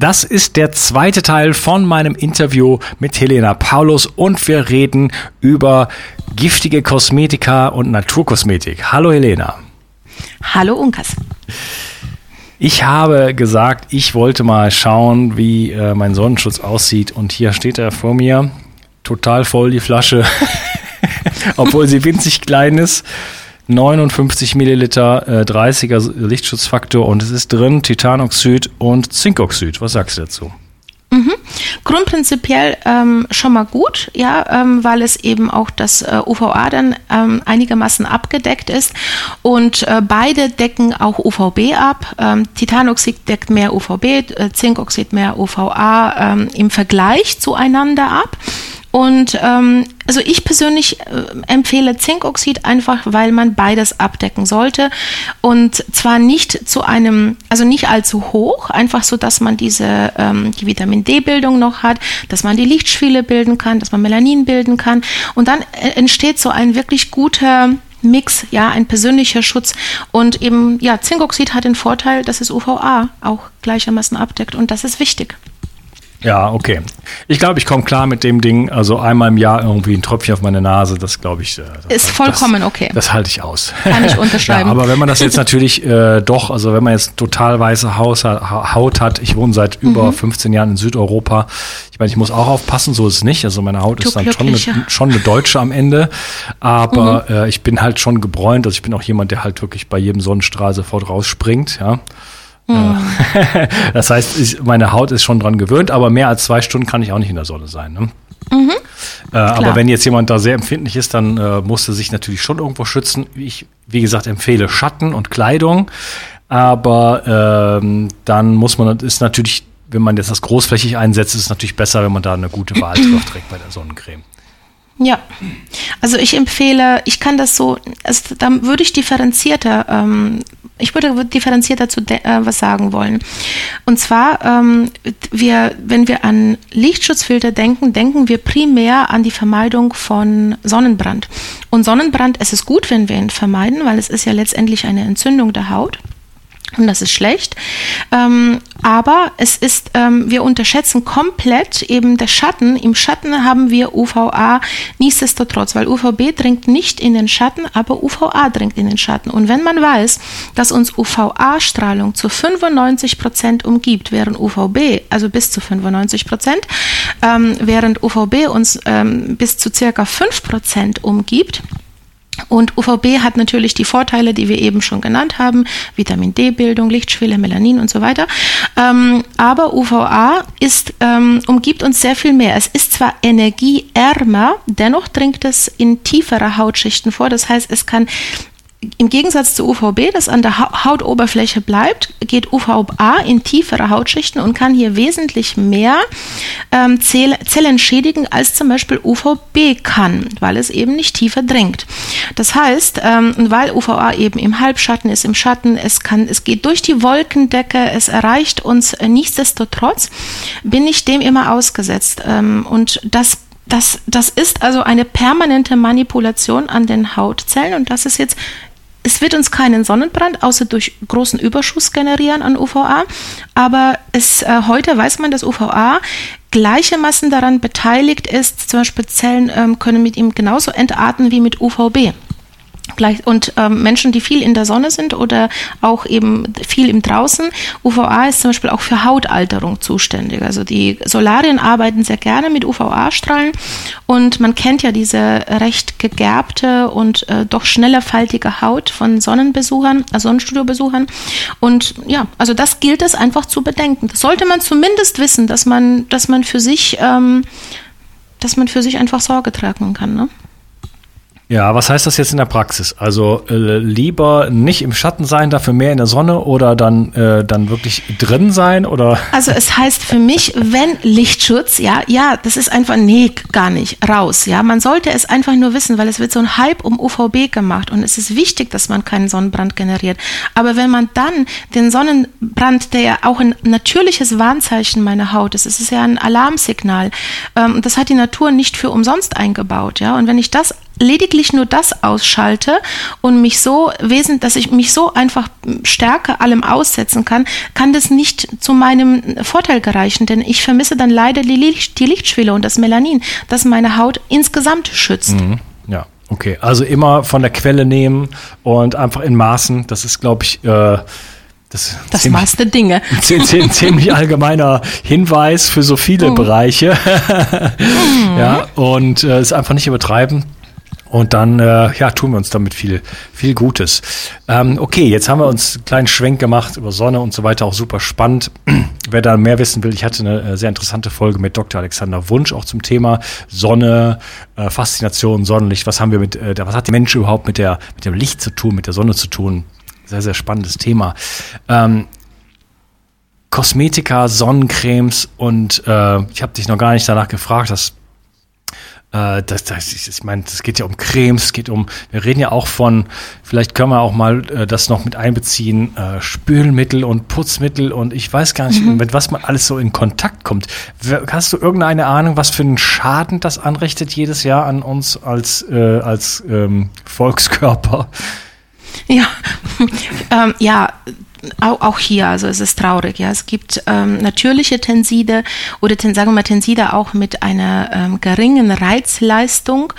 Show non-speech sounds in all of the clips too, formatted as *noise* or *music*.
das ist der zweite Teil von meinem Interview mit Helena Paulus und wir reden über giftige Kosmetika und Naturkosmetik. Hallo Helena. Hallo Unkas. Ich habe gesagt, ich wollte mal schauen, wie äh, mein Sonnenschutz aussieht und hier steht er vor mir, total voll die Flasche, *laughs* obwohl sie winzig klein ist. 59 Milliliter, äh, 30er Lichtschutzfaktor und es ist drin Titanoxid und Zinkoxid. Was sagst du dazu? Mhm. Grundprinzipiell ähm, schon mal gut, ja, ähm, weil es eben auch das äh, UVA dann ähm, einigermaßen abgedeckt ist und äh, beide decken auch UVB ab. Ähm, Titanoxid deckt mehr UVB, äh, Zinkoxid mehr UVA ähm, im Vergleich zueinander ab. Und ähm, also ich persönlich äh, empfehle Zinkoxid einfach, weil man beides abdecken sollte und zwar nicht zu einem, also nicht allzu hoch, einfach so, dass man diese ähm, die Vitamin D-Bildung noch hat, dass man die Lichtschwiele bilden kann, dass man Melanin bilden kann und dann äh, entsteht so ein wirklich guter Mix, ja, ein persönlicher Schutz. Und eben, ja, Zinkoxid hat den Vorteil, dass es UVA auch gleichermaßen abdeckt und das ist wichtig. Ja, okay. Ich glaube, ich komme klar mit dem Ding. Also einmal im Jahr irgendwie ein Tröpfchen auf meine Nase, das glaube ich. Äh, das, ist vollkommen das, okay. Das halte ich aus. Kann ich *laughs* unterschreiben. ja, aber wenn man das jetzt *laughs* natürlich äh, doch, also wenn man jetzt total weiße Haus, Haut hat, ich wohne seit über mhm. 15 Jahren in Südeuropa. Ich meine, ich muss auch aufpassen, so ist es nicht. Also meine Haut du ist dann schon eine, schon eine deutsche am Ende. Aber mhm. äh, ich bin halt schon gebräunt. Also ich bin auch jemand, der halt wirklich bei jedem Sonnenstrahl sofort rausspringt. Ja. Mhm. *laughs* Das heißt, ich, meine Haut ist schon dran gewöhnt, aber mehr als zwei Stunden kann ich auch nicht in der Sonne sein. Ne? Mhm. Äh, aber wenn jetzt jemand da sehr empfindlich ist, dann äh, muss er sich natürlich schon irgendwo schützen. Ich, wie gesagt, empfehle Schatten und Kleidung. Aber ähm, dann muss man, ist natürlich, wenn man jetzt das großflächig einsetzt, ist es natürlich besser, wenn man da eine gute Wahl *clears throat* trägt bei der Sonnencreme. Ja, also ich empfehle, ich kann das so, also dann würde ich differenzierter, ähm, ich würde differenzierter zu äh, was sagen wollen. Und zwar, ähm, wir, wenn wir an Lichtschutzfilter denken, denken wir primär an die Vermeidung von Sonnenbrand. Und Sonnenbrand, es ist gut, wenn wir ihn vermeiden, weil es ist ja letztendlich eine Entzündung der Haut. Und das ist schlecht. Ähm, aber es ist, ähm, wir unterschätzen komplett eben der Schatten. Im Schatten haben wir UVA nichtsdestotrotz, weil UVB dringt nicht in den Schatten, aber UVA dringt in den Schatten. Und wenn man weiß, dass uns UVA-Strahlung zu 95 Prozent umgibt, während UVB, also bis zu 95 Prozent, ähm, während UVB uns ähm, bis zu circa 5 Prozent umgibt, und UVB hat natürlich die Vorteile, die wir eben schon genannt haben, Vitamin D-Bildung, Lichtschwelle, Melanin und so weiter. Ähm, aber UVA ist, ähm, umgibt uns sehr viel mehr. Es ist zwar energieärmer, dennoch dringt es in tiefere Hautschichten vor. Das heißt, es kann im Gegensatz zu UVB, das an der Hautoberfläche bleibt, geht UVA in tiefere Hautschichten und kann hier wesentlich mehr ähm, Zellen schädigen, als zum Beispiel UVB kann, weil es eben nicht tiefer dringt. Das heißt, ähm, weil UVA eben im Halbschatten ist, im Schatten, es kann, es geht durch die Wolkendecke, es erreicht uns nichtsdestotrotz, bin ich dem immer ausgesetzt. Ähm, und das das, das ist also eine permanente Manipulation an den Hautzellen und das ist jetzt es wird uns keinen Sonnenbrand außer durch großen Überschuss generieren an UVA, aber es, äh, heute weiß man, dass UVA gleichermaßen daran beteiligt ist, zum Beispiel Zellen ähm, können mit ihm genauso entarten wie mit UVB. Gleich, und ähm, Menschen, die viel in der Sonne sind oder auch eben viel im Draußen, UVA ist zum Beispiel auch für Hautalterung zuständig. Also die Solarien arbeiten sehr gerne mit UVA-Strahlen und man kennt ja diese recht gegerbte und äh, doch schneller faltige Haut von Sonnenbesuchern, also Sonnenstudiobesuchern. Und ja, also das gilt es einfach zu bedenken. Das sollte man zumindest wissen, dass man, dass man für sich, ähm, dass man für sich einfach Sorge tragen kann. Ne? Ja, was heißt das jetzt in der Praxis? Also äh, lieber nicht im Schatten sein, dafür mehr in der Sonne oder dann, äh, dann wirklich drin sein oder? Also es heißt für mich, wenn Lichtschutz, ja, ja, das ist einfach, nee, gar nicht, raus, ja. Man sollte es einfach nur wissen, weil es wird so ein Hype um UVB gemacht und es ist wichtig, dass man keinen Sonnenbrand generiert. Aber wenn man dann den Sonnenbrand, der ja auch ein natürliches Warnzeichen meiner Haut ist, es ist ja ein Alarmsignal, ähm, das hat die Natur nicht für umsonst eingebaut, ja. Und wenn ich das lediglich nur das ausschalte und mich so wesentlich, dass ich mich so einfach stärker allem aussetzen kann, kann das nicht zu meinem Vorteil gereichen, denn ich vermisse dann leider die, Licht, die Lichtschwelle und das Melanin, das meine Haut insgesamt schützt. Mhm. Ja. Okay, also immer von der Quelle nehmen und einfach in Maßen. Das ist, glaube ich, äh, das, das ziemlich, Maß der Dinge. *laughs* Ziemlich allgemeiner Hinweis für so viele mhm. Bereiche. *laughs* mhm. Ja, und äh, es einfach nicht übertreiben. Und dann äh, ja, tun wir uns damit viel, viel Gutes. Ähm, okay, jetzt haben wir uns einen kleinen Schwenk gemacht über Sonne und so weiter, auch super spannend. *clears throat* Wer da mehr wissen will, ich hatte eine äh, sehr interessante Folge mit Dr. Alexander Wunsch auch zum Thema Sonne, äh, Faszination, Sonnenlicht. Was haben wir mit, äh, was hat die Mensch überhaupt mit der, mit dem Licht zu tun, mit der Sonne zu tun? Sehr, sehr spannendes Thema. Ähm, Kosmetika, Sonnencremes und äh, ich habe dich noch gar nicht danach gefragt, das äh, das, das, ich meine, es geht ja um Cremes, es geht um, wir reden ja auch von, vielleicht können wir auch mal äh, das noch mit einbeziehen, äh, Spülmittel und Putzmittel und ich weiß gar nicht, mhm. mit was man alles so in Kontakt kommt. Hast du irgendeine Ahnung, was für einen Schaden das anrichtet jedes Jahr an uns als, äh, als ähm, Volkskörper? Ja, *laughs* ähm, ja, auch, hier, also es ist traurig, ja. Es gibt ähm, natürliche Tenside oder sagen wir mal Tenside auch mit einer ähm, geringen Reizleistung.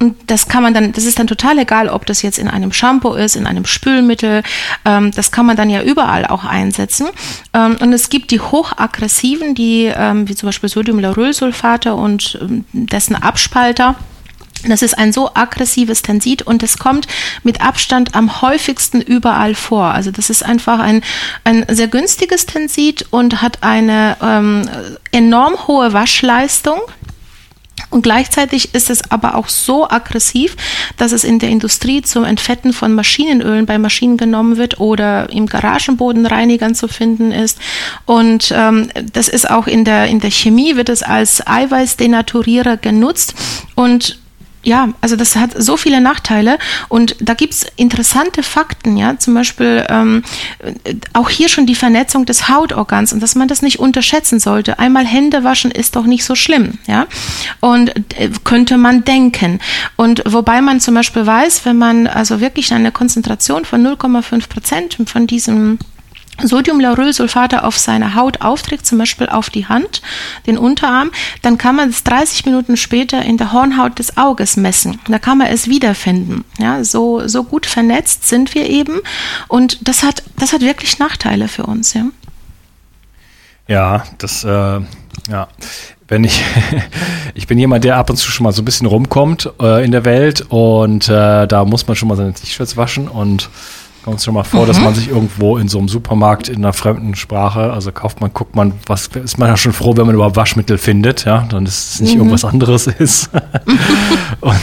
Und das kann man dann, das ist dann total egal, ob das jetzt in einem Shampoo ist, in einem Spülmittel, ähm, das kann man dann ja überall auch einsetzen. Ähm, und es gibt die hochaggressiven, die, ähm, wie zum Beispiel Sodiumlaurylsulfate und ähm, dessen Abspalter das ist ein so aggressives Tensit und es kommt mit Abstand am häufigsten überall vor. Also das ist einfach ein, ein sehr günstiges Tensit und hat eine ähm, enorm hohe Waschleistung. Und gleichzeitig ist es aber auch so aggressiv, dass es in der Industrie zum Entfetten von Maschinenölen bei Maschinen genommen wird oder im Garagenbodenreinigern zu finden ist. Und ähm, das ist auch in der, in der Chemie wird es als Eiweißdenaturierer genutzt. Und ja, also das hat so viele Nachteile und da gibt's interessante Fakten, ja, zum Beispiel ähm, auch hier schon die Vernetzung des Hautorgans und dass man das nicht unterschätzen sollte. Einmal Hände waschen ist doch nicht so schlimm, ja, und äh, könnte man denken. Und wobei man zum Beispiel weiß, wenn man also wirklich eine Konzentration von 0,5 Prozent von diesem Sodiumlaurylsulfate auf seine Haut aufträgt, zum Beispiel auf die Hand, den Unterarm, dann kann man es 30 Minuten später in der Hornhaut des Auges messen. Da kann man es wiederfinden. Ja, so, so gut vernetzt sind wir eben und das hat, das hat wirklich Nachteile für uns. Ja, ja das, äh, ja. Wenn ich, *laughs* ich bin jemand, der ab und zu schon mal so ein bisschen rumkommt äh, in der Welt und äh, da muss man schon mal seine T-Shirts waschen und Kommt es schon mal vor, mhm. dass man sich irgendwo in so einem Supermarkt in einer fremden Sprache, also kauft man, guckt man, was ist man ja schon froh, wenn man überhaupt Waschmittel findet, ja, dann ist es nicht mhm. irgendwas anderes ist. *laughs* und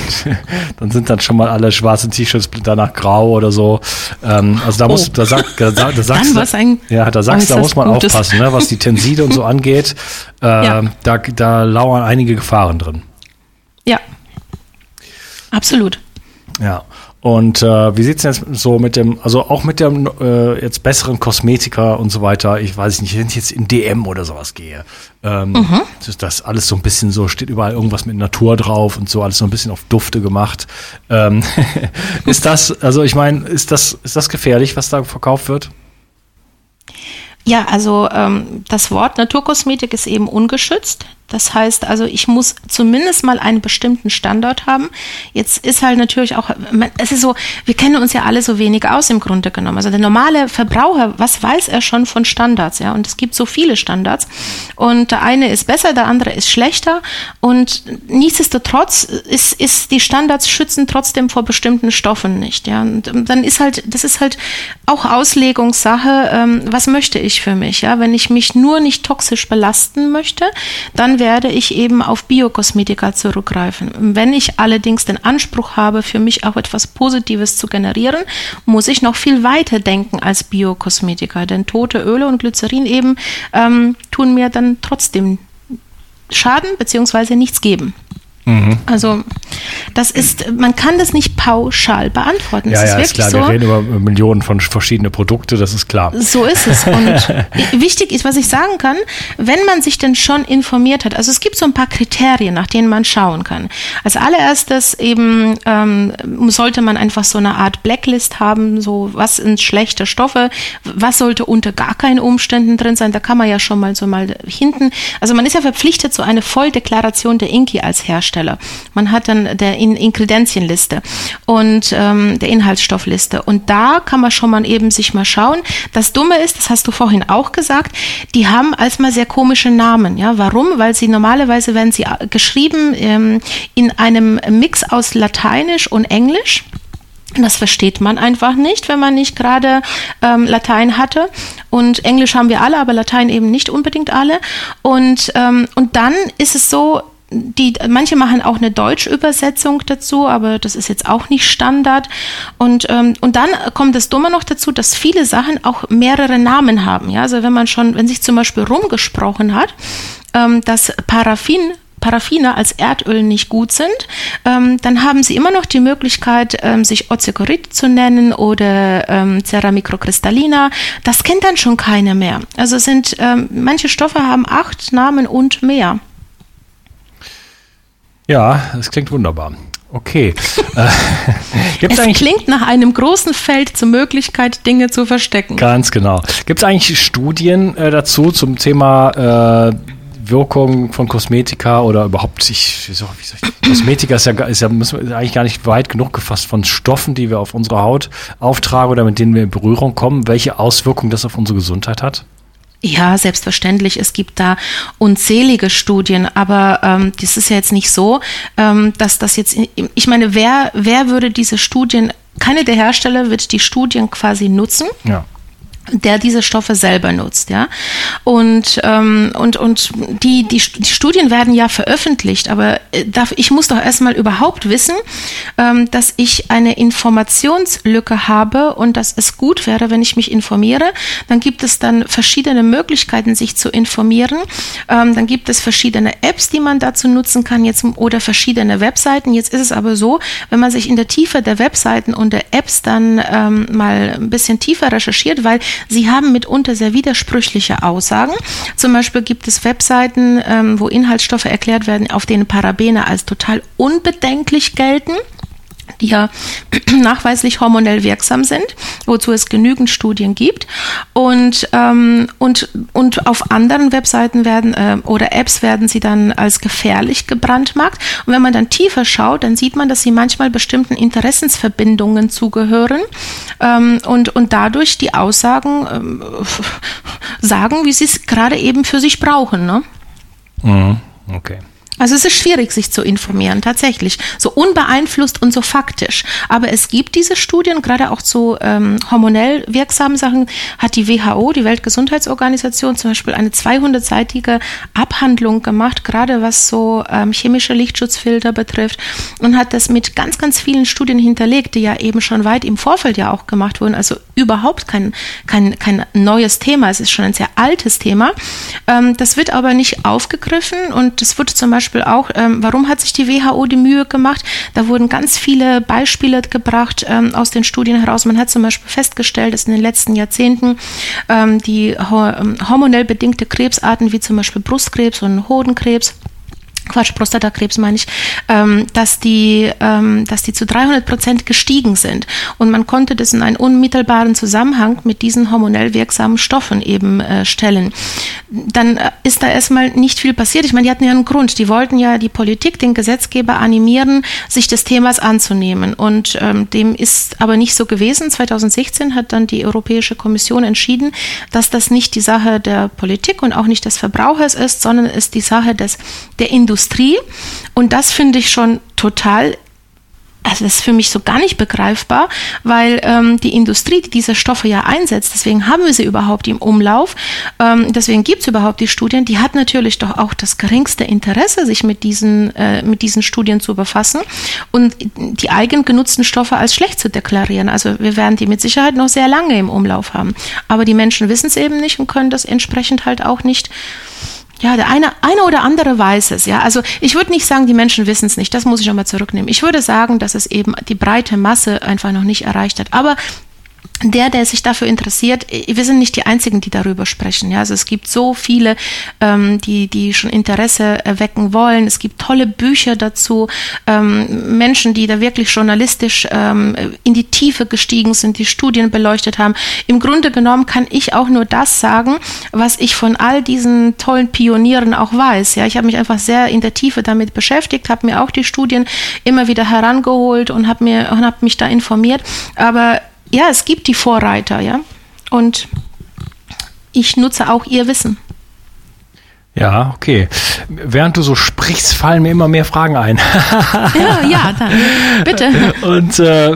dann sind dann schon mal alle schwarzen T-Shirts danach grau oder so. Ähm, also da muss, oh. da, sagt, da, da, da sagst du, ja, da sagst, da muss man Gutes. aufpassen, ne, was die Tenside und so angeht. *laughs* Äh, ja. da, da lauern einige Gefahren drin. Ja. Absolut. Ja. Und äh, wie sieht's denn jetzt so mit dem, also auch mit dem äh, jetzt besseren Kosmetika und so weiter, ich weiß nicht, wenn ich jetzt in DM oder sowas gehe, ähm, mhm. ist das alles so ein bisschen so, steht überall irgendwas mit Natur drauf und so, alles so ein bisschen auf Dufte gemacht. Ähm, *laughs* ist das, also ich meine, ist das, ist das gefährlich, was da verkauft wird? Ja, also ähm, das Wort Naturkosmetik ist eben ungeschützt. Das heißt also, ich muss zumindest mal einen bestimmten Standard haben. Jetzt ist halt natürlich auch, es ist so, wir kennen uns ja alle so wenig aus im Grunde genommen. Also der normale Verbraucher, was weiß er schon von Standards, ja? Und es gibt so viele Standards. Und der eine ist besser, der andere ist schlechter. Und nichtsdestotrotz ist, ist die Standards schützen trotzdem vor bestimmten Stoffen nicht, ja? Und dann ist halt, das ist halt auch Auslegungssache, ähm, was möchte ich für mich, ja? Wenn ich mich nur nicht toxisch belasten möchte, dann werde ich eben auf Biokosmetika zurückgreifen. Wenn ich allerdings den Anspruch habe, für mich auch etwas Positives zu generieren, muss ich noch viel weiter denken als Biokosmetika. Denn tote Öle und Glycerin eben ähm, tun mir dann trotzdem Schaden bzw. nichts geben. Mhm. Also das ist, man kann das nicht pauschal beantworten. Ja, das ja, ist, ist klar. So, wir reden über Millionen von verschiedenen Produkten, das ist klar. So ist es. *laughs* Und wichtig ist, was ich sagen kann, wenn man sich denn schon informiert hat, also es gibt so ein paar Kriterien, nach denen man schauen kann. Als allererstes eben ähm, sollte man einfach so eine Art Blacklist haben, so was sind schlechte Stoffe, was sollte unter gar keinen Umständen drin sein. Da kann man ja schon mal so mal hinten, also man ist ja verpflichtet, so eine Volldeklaration der Inki als Hersteller Hersteller. Man hat dann der In Ingredienzienliste und ähm, der Inhaltsstoffliste. Und da kann man schon mal eben sich mal schauen. Das Dumme ist, das hast du vorhin auch gesagt, die haben als mal sehr komische Namen. Ja, warum? Weil sie normalerweise werden sie äh, geschrieben ähm, in einem Mix aus Lateinisch und Englisch. Das versteht man einfach nicht, wenn man nicht gerade ähm, Latein hatte. Und Englisch haben wir alle, aber Latein eben nicht unbedingt alle. Und, ähm, und dann ist es so, die, manche machen auch eine Deutschübersetzung dazu, aber das ist jetzt auch nicht Standard. Und, ähm, und dann kommt das Dumme noch dazu, dass viele Sachen auch mehrere Namen haben. Ja, also wenn man schon, wenn sich zum Beispiel rumgesprochen hat, ähm, dass Paraffin Paraffine als Erdöl nicht gut sind, ähm, dann haben sie immer noch die Möglichkeit, ähm, sich Ozekorit zu nennen oder ähm, Ceramicrocristallina. Das kennt dann schon keiner mehr. Also sind ähm, manche Stoffe haben acht Namen und mehr. Ja, das klingt wunderbar. Okay. *laughs* Äh, es klingt nach einem großen Feld zur Möglichkeit, Dinge zu verstecken. Ganz genau. Gibt es eigentlich Studien äh, dazu zum Thema äh, Wirkung von Kosmetika oder überhaupt, ich, wie soll, wie soll ich, Kosmetika ist ja, ist ja müssen wir eigentlich gar nicht weit genug gefasst von Stoffen, die wir auf unserer Haut auftragen oder mit denen wir in Berührung kommen, welche Auswirkungen das auf unsere Gesundheit hat? Ja, selbstverständlich. Es gibt da unzählige Studien, aber ähm, das ist ja jetzt nicht so, ähm, dass das jetzt, ich meine, wer, wer würde diese Studien, keine der Hersteller wird die Studien quasi nutzen. Ja der diese Stoffe selber nutzt, ja. Und, ähm, und, und die, die, die Studien werden ja veröffentlicht, aber äh, darf, ich muss doch erstmal überhaupt wissen, ähm, dass ich eine Informationslücke habe und dass es gut wäre, wenn ich mich informiere. Dann gibt es dann verschiedene Möglichkeiten, sich zu informieren. Ähm, dann gibt es verschiedene Apps, die man dazu nutzen kann, jetzt oder verschiedene Webseiten. Jetzt ist es aber so, wenn man sich in der Tiefe der Webseiten und der Apps dann ähm, mal ein bisschen tiefer recherchiert, weil Sie haben mitunter sehr widersprüchliche Aussagen. Zum Beispiel gibt es Webseiten, ähm, wo Inhaltsstoffe erklärt werden, auf denen Parabene als total unbedenklich gelten die ja *clears throat* nachweislich hormonell wirksam sind, wozu es genügend Studien gibt. Und, ähm, und, und auf anderen Webseiten werden äh, oder Apps werden sie dann als gefährlich gebrandmarkt. Und wenn man dann tiefer schaut, dann sieht man, dass sie manchmal bestimmten Interessensverbindungen zugehören ähm, und, und dadurch die Aussagen ähm, *laughs* sagen, wie sie es gerade eben für sich brauchen. Ne? Mhm. Okay. Also es ist schwierig, sich zu informieren, tatsächlich. So unbeeinflusst und so faktisch. Aber es gibt diese Studien, gerade auch zu ähm, hormonell wirksamen Sachen, hat die WHO, die Weltgesundheitsorganisation, zum Beispiel eine 200-seitige Abhandlung gemacht, gerade was so ähm, chemische Lichtschutzfilter betrifft und hat das mit ganz, ganz vielen Studien hinterlegt, die ja eben schon weit im Vorfeld ja auch gemacht wurden. Also überhaupt kein, kein, kein neues Thema. Es ist schon ein sehr altes Thema. Ähm, das wird aber nicht aufgegriffen und das wurde zum Beispiel Beispiel auch, ähm, warum hat sich die WHO die Mühe gemacht? Da wurden ganz viele Beispiele gebracht ähm, aus den Studien heraus. Man hat zum Beispiel festgestellt, dass in den letzten Jahrzehnten ähm, die ähm, hormonell bedingte Krebsarten wie zum Beispiel Brustkrebs und Hodenkrebs Quatsch, Prostatakrebs meine ich, ähm, dass die, ähm, dass die zu 300 Prozent gestiegen sind. Und man konnte das in einen unmittelbaren Zusammenhang mit diesen hormonell wirksamen Stoffen eben äh, stellen. Dann äh, ist da erstmal nicht viel passiert. Ich meine, die hatten ja einen Grund. Die wollten ja die Politik, den Gesetzgeber animieren, sich des Themas anzunehmen. Und ähm, dem ist aber nicht so gewesen. 2016 hat dann die Europäische Kommission entschieden, dass das nicht die Sache der Politik und auch nicht des Verbrauchers ist, sondern ist die Sache des, der Industrie Industrie. Und das finde ich schon total also das ist für mich so gar nicht begreifbar, weil ähm, die Industrie, die diese Stoffe ja einsetzt, deswegen haben wir sie überhaupt im Umlauf, ähm, deswegen gibt es überhaupt die Studien, die hat natürlich doch auch das geringste Interesse, sich mit diesen, äh, mit diesen Studien zu befassen und die eigen genutzten Stoffe als schlecht zu deklarieren. Also wir werden die mit Sicherheit noch sehr lange im Umlauf haben. Aber die Menschen wissen es eben nicht und können das entsprechend halt auch nicht ja, der eine, eine oder andere weiß es, ja. Also ich würde nicht sagen, die Menschen wissen es nicht. Das muss ich nochmal zurücknehmen. Ich würde sagen, dass es eben die breite Masse einfach noch nicht erreicht hat. Aber der, der sich dafür interessiert, wir sind nicht die Einzigen, die darüber sprechen. Ja, also es gibt so viele, ähm, die, die schon Interesse erwecken wollen. Es gibt tolle Bücher dazu, ähm, Menschen, die da wirklich journalistisch ähm, in die Tiefe gestiegen sind, die Studien beleuchtet haben. Im Grunde genommen kann ich auch nur das sagen, was ich von all diesen tollen Pionieren auch weiß. Ja, ich habe mich einfach sehr in der Tiefe damit beschäftigt, habe mir auch die Studien immer wieder herangeholt und habe habe mich da informiert. Aber ja, es gibt die Vorreiter, ja. Und ich nutze auch ihr Wissen. Ja, okay. Während du so sprichst, fallen mir immer mehr Fragen ein. *laughs* ja, ja, dann bitte. Und äh,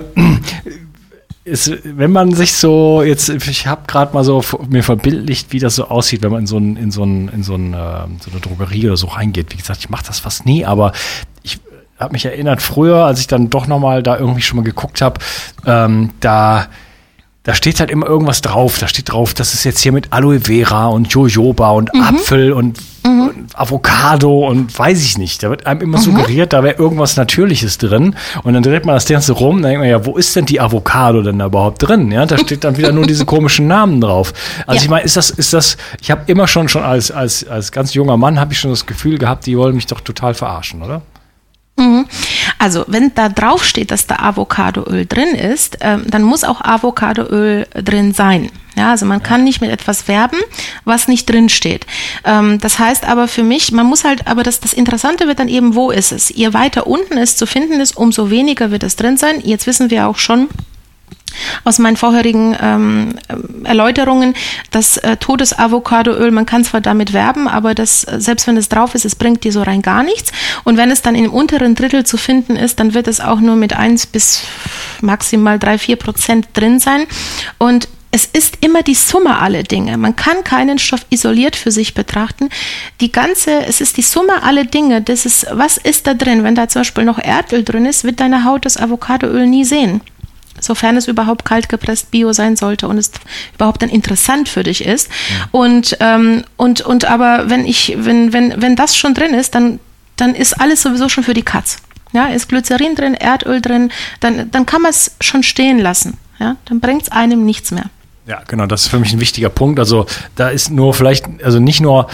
ist, wenn man sich so jetzt, ich habe gerade mal so mir verbildlicht, wie das so aussieht, wenn man in so ein, in so ein, in so, ein, äh, so eine Drogerie oder so reingeht. Wie gesagt, ich mache das fast nie, aber ich habe mich erinnert, früher, als ich dann doch nochmal da irgendwie schon mal geguckt habe, ähm, da da steht halt immer irgendwas drauf. Da steht drauf, das ist jetzt hier mit Aloe Vera und Jojoba und mhm. Apfel und, mhm. und, Avocado und weiß ich nicht. Da wird einem immer mhm. suggeriert, da wäre irgendwas Natürliches drin. Und dann dreht man das Ganze rum, dann denkt man ja, wo ist denn die Avocado denn da überhaupt drin? Ja, da steht dann wieder nur diese komischen Namen drauf. Also ja. ich meine, ist das, ist das, ich habe immer schon, schon als, als, als ganz junger Mann habe ich schon das Gefühl gehabt, die wollen mich doch total verarschen, oder? Mhm. Also, wenn da drauf steht, dass da Avocadoöl drin ist, ähm, dann muss auch Avocadoöl drin sein. Ja, also man kann nicht mit etwas werben, was nicht drin steht. Ähm, das heißt aber für mich, man muss halt, aber das, das Interessante wird dann eben, wo ist es? Je weiter unten es zu finden ist, umso weniger wird es drin sein. Jetzt wissen wir auch schon, aus meinen vorherigen ähm, Erläuterungen, das äh, Todesavocadoöl, man kann zwar damit werben, aber das, äh, selbst wenn es drauf ist, es bringt dir so rein gar nichts. Und wenn es dann im unteren Drittel zu finden ist, dann wird es auch nur mit eins bis maximal drei vier Prozent drin sein. Und es ist immer die Summe aller Dinge. Man kann keinen Stoff isoliert für sich betrachten. Die ganze, es ist die Summe aller Dinge. Das ist, was ist da drin? Wenn da zum Beispiel noch Erdöl drin ist, wird deine Haut das Avocadoöl nie sehen sofern es überhaupt kalt gepresst Bio sein sollte und es überhaupt dann interessant für dich ist. Ja. Und, ähm, und, und aber wenn ich, wenn, wenn, wenn das schon drin ist, dann, dann ist alles sowieso schon für die Katz. Ja, ist Glycerin drin, Erdöl drin, dann, dann kann man es schon stehen lassen. Ja, dann bringt es einem nichts mehr. Ja, genau, das ist für mich ein wichtiger Punkt. Also da ist nur vielleicht, also nicht nur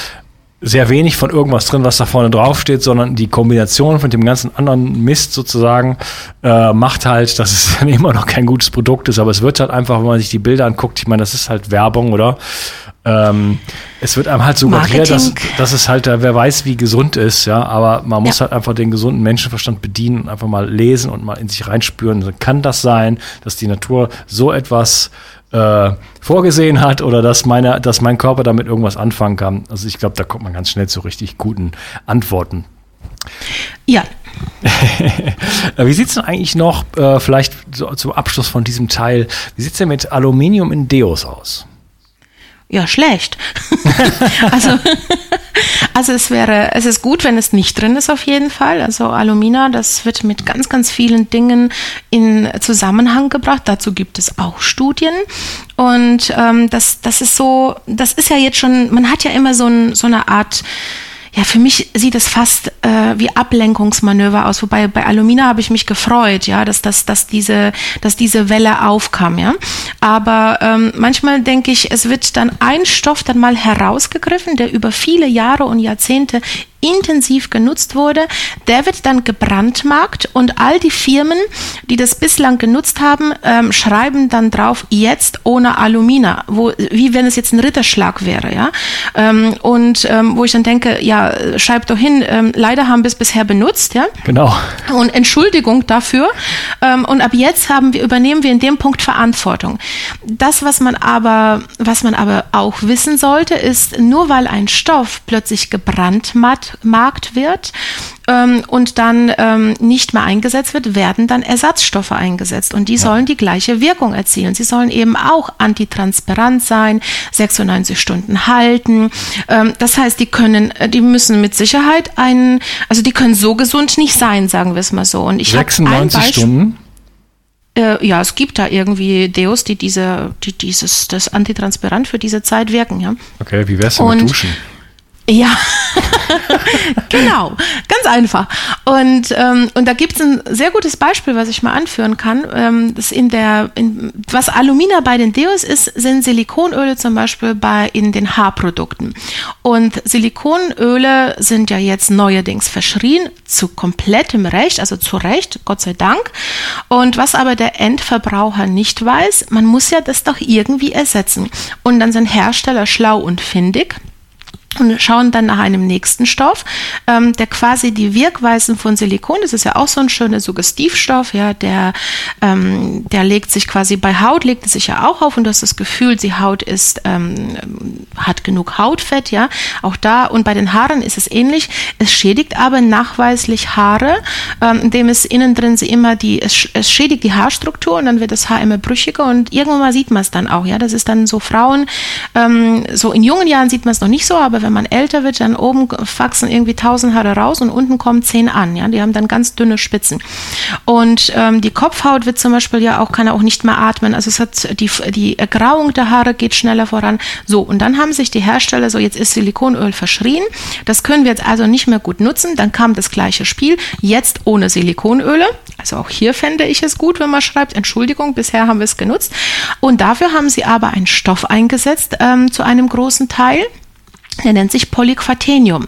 sehr wenig von irgendwas drin, was da vorne drauf steht, sondern die Kombination von dem ganzen anderen Mist sozusagen äh, macht halt, dass es dann *laughs* immer noch kein gutes Produkt ist. Aber es wird halt einfach, wenn man sich die Bilder anguckt, ich meine, das ist halt Werbung, oder? Ähm, es wird einem halt suggeriert, dass, dass es halt, wer weiß, wie gesund ist, ja, aber man muss ja. halt einfach den gesunden Menschenverstand bedienen und einfach mal lesen und mal in sich reinspüren. Kann das sein, dass die Natur so etwas äh, vorgesehen hat oder dass, meine, dass mein Körper damit irgendwas anfangen kann. Also ich glaube, da kommt man ganz schnell zu richtig guten Antworten. Ja. *laughs* wie sieht es denn eigentlich noch, äh, vielleicht so, zum Abschluss von diesem Teil, wie sieht es denn mit Aluminium in Deos aus? Ja, schlecht. *laughs* also, *laughs* also es wäre, es ist gut, wenn es nicht drin ist auf jeden Fall. Also Alumina, das wird mit ganz, ganz vielen Dingen in Zusammenhang gebracht. Dazu gibt es auch Studien. Und ähm, das, das ist so, das ist ja jetzt schon, man hat ja immer so, ein, so eine Art ja, für mich sieht es fast äh, wie Ablenkungsmanöver aus. Wobei bei Alumina habe ich mich gefreut, ja, dass, dass, dass, diese, dass diese Welle aufkam, ja. Aber ähm, manchmal denke ich, es wird dann ein Stoff dann mal herausgegriffen, der über viele Jahre und Jahrzehnte intensiv genutzt wurde, der wird dann gebrandmarkt und all die Firmen, die das bislang genutzt haben, ähm, schreiben dann drauf, jetzt ohne Alumina, wo, wie wenn es jetzt ein Ritterschlag wäre, ja. Ähm, und ähm, wo ich dann denke, ja, schreib doch hin, ähm, leider haben wir es bisher benutzt, ja. Genau. Und Entschuldigung dafür. Ähm, und ab jetzt haben wir, übernehmen wir in dem Punkt Verantwortung. Das, was man aber, was man aber auch wissen sollte, ist, nur weil ein Stoff plötzlich gebrandmarkt Markt wird ähm, und dann ähm, nicht mehr eingesetzt wird, werden dann Ersatzstoffe eingesetzt und die ja. sollen die gleiche Wirkung erzielen. Sie sollen eben auch antitransparent sein, 96 Stunden halten. Ähm, das heißt, die können, äh, die müssen mit Sicherheit einen, also die können so gesund nicht sein, sagen wir es mal so. Und ich 96 Stunden? Äh, ja, es gibt da irgendwie Deos, die diese, die dieses, das Antitransparent für diese Zeit wirken, ja. Okay, wie wär's denn mit Duschen? Ja, *laughs* genau, ganz einfach. Und, ähm, und da gibt es ein sehr gutes Beispiel, was ich mal anführen kann. Ähm, das in der, in, was Alumina bei den Deos ist, sind Silikonöle zum Beispiel bei in den Haarprodukten. Und Silikonöle sind ja jetzt neuerdings verschrien, zu komplettem Recht, also zu Recht, Gott sei Dank. Und was aber der Endverbraucher nicht weiß, man muss ja das doch irgendwie ersetzen. Und dann sind Hersteller schlau und findig und schauen dann nach einem nächsten Stoff, ähm, der quasi die Wirkweisen von Silikon, das ist ja auch so ein schöner Suggestivstoff, ja, der, ähm, der legt sich quasi bei Haut, legt es sich ja auch auf und du hast das Gefühl, die Haut ist, ähm, hat genug Hautfett, ja, auch da und bei den Haaren ist es ähnlich. Es schädigt aber nachweislich Haare, ähm, indem es innen drin sie immer die, es, es schädigt die Haarstruktur und dann wird das Haar immer brüchiger und irgendwann mal sieht man es dann auch, ja, das ist dann so Frauen, ähm, so in jungen Jahren sieht man es noch nicht so, aber wenn wenn man älter wird, dann oben wachsen irgendwie tausend Haare raus und unten kommen zehn an. Ja, die haben dann ganz dünne Spitzen. Und ähm, die Kopfhaut wird zum Beispiel ja auch, kann auch nicht mehr atmen. Also es hat die, die Ergrauung der Haare geht schneller voran. So, und dann haben sich die Hersteller so, jetzt ist Silikonöl verschrien. Das können wir jetzt also nicht mehr gut nutzen. Dann kam das gleiche Spiel, jetzt ohne Silikonöle. Also auch hier fände ich es gut, wenn man schreibt, Entschuldigung, bisher haben wir es genutzt. Und dafür haben sie aber einen Stoff eingesetzt ähm, zu einem großen Teil. Der nennt sich Polyquatenium.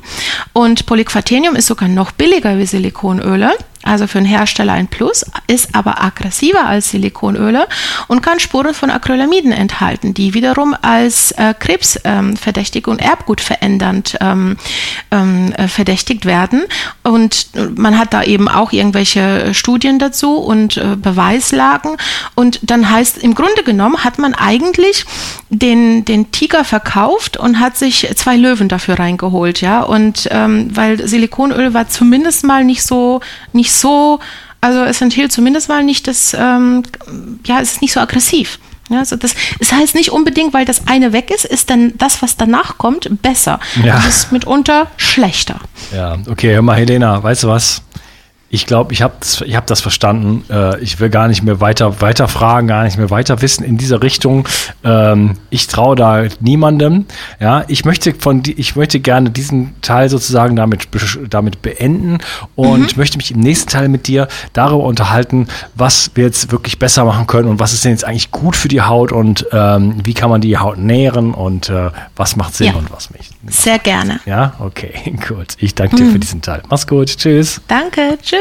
Und Polyquatenium ist sogar noch billiger wie Silikonöle also für einen Hersteller ein Plus, ist aber aggressiver als Silikonöle und kann Spuren von Acrylamiden enthalten, die wiederum als äh, krebsverdächtig ähm, und erbgutverändernd ähm, ähm, äh, verdächtigt werden. Und man hat da eben auch irgendwelche Studien dazu und äh, Beweislagen. Und dann heißt, im Grunde genommen hat man eigentlich den, den Tiger verkauft und hat sich zwei Löwen dafür reingeholt, ja. Und ähm, weil Silikonöl war zumindest mal nicht so, nicht nicht so, also es enthielt zumindest mal nicht das, ähm, ja, es ist nicht so aggressiv. Ja, also das, das heißt nicht unbedingt, weil das eine weg ist, ist dann das, was danach kommt, besser. Ja. Das ist mitunter schlechter. Ja, okay, hör mal, Helena, weißt du was? Ich glaube, ich habe ich hab das verstanden. Äh, ich will gar nicht mehr weiter, weiter fragen, gar nicht mehr weiter wissen in dieser Richtung. Ähm, ich traue da niemandem. Ja, ich möchte von, ich möchte gerne diesen Teil sozusagen damit, damit beenden und mhm. möchte mich im nächsten Teil mit dir darüber unterhalten, was wir jetzt wirklich besser machen können und was ist denn jetzt eigentlich gut für die Haut und ähm, wie kann man die Haut nähren und äh, was macht Sinn ja. und was nicht. Sehr gerne. Ja, okay, *laughs* gut. Ich danke dir mhm. für diesen Teil. Mach's gut. Tschüss. Danke. Tschüss.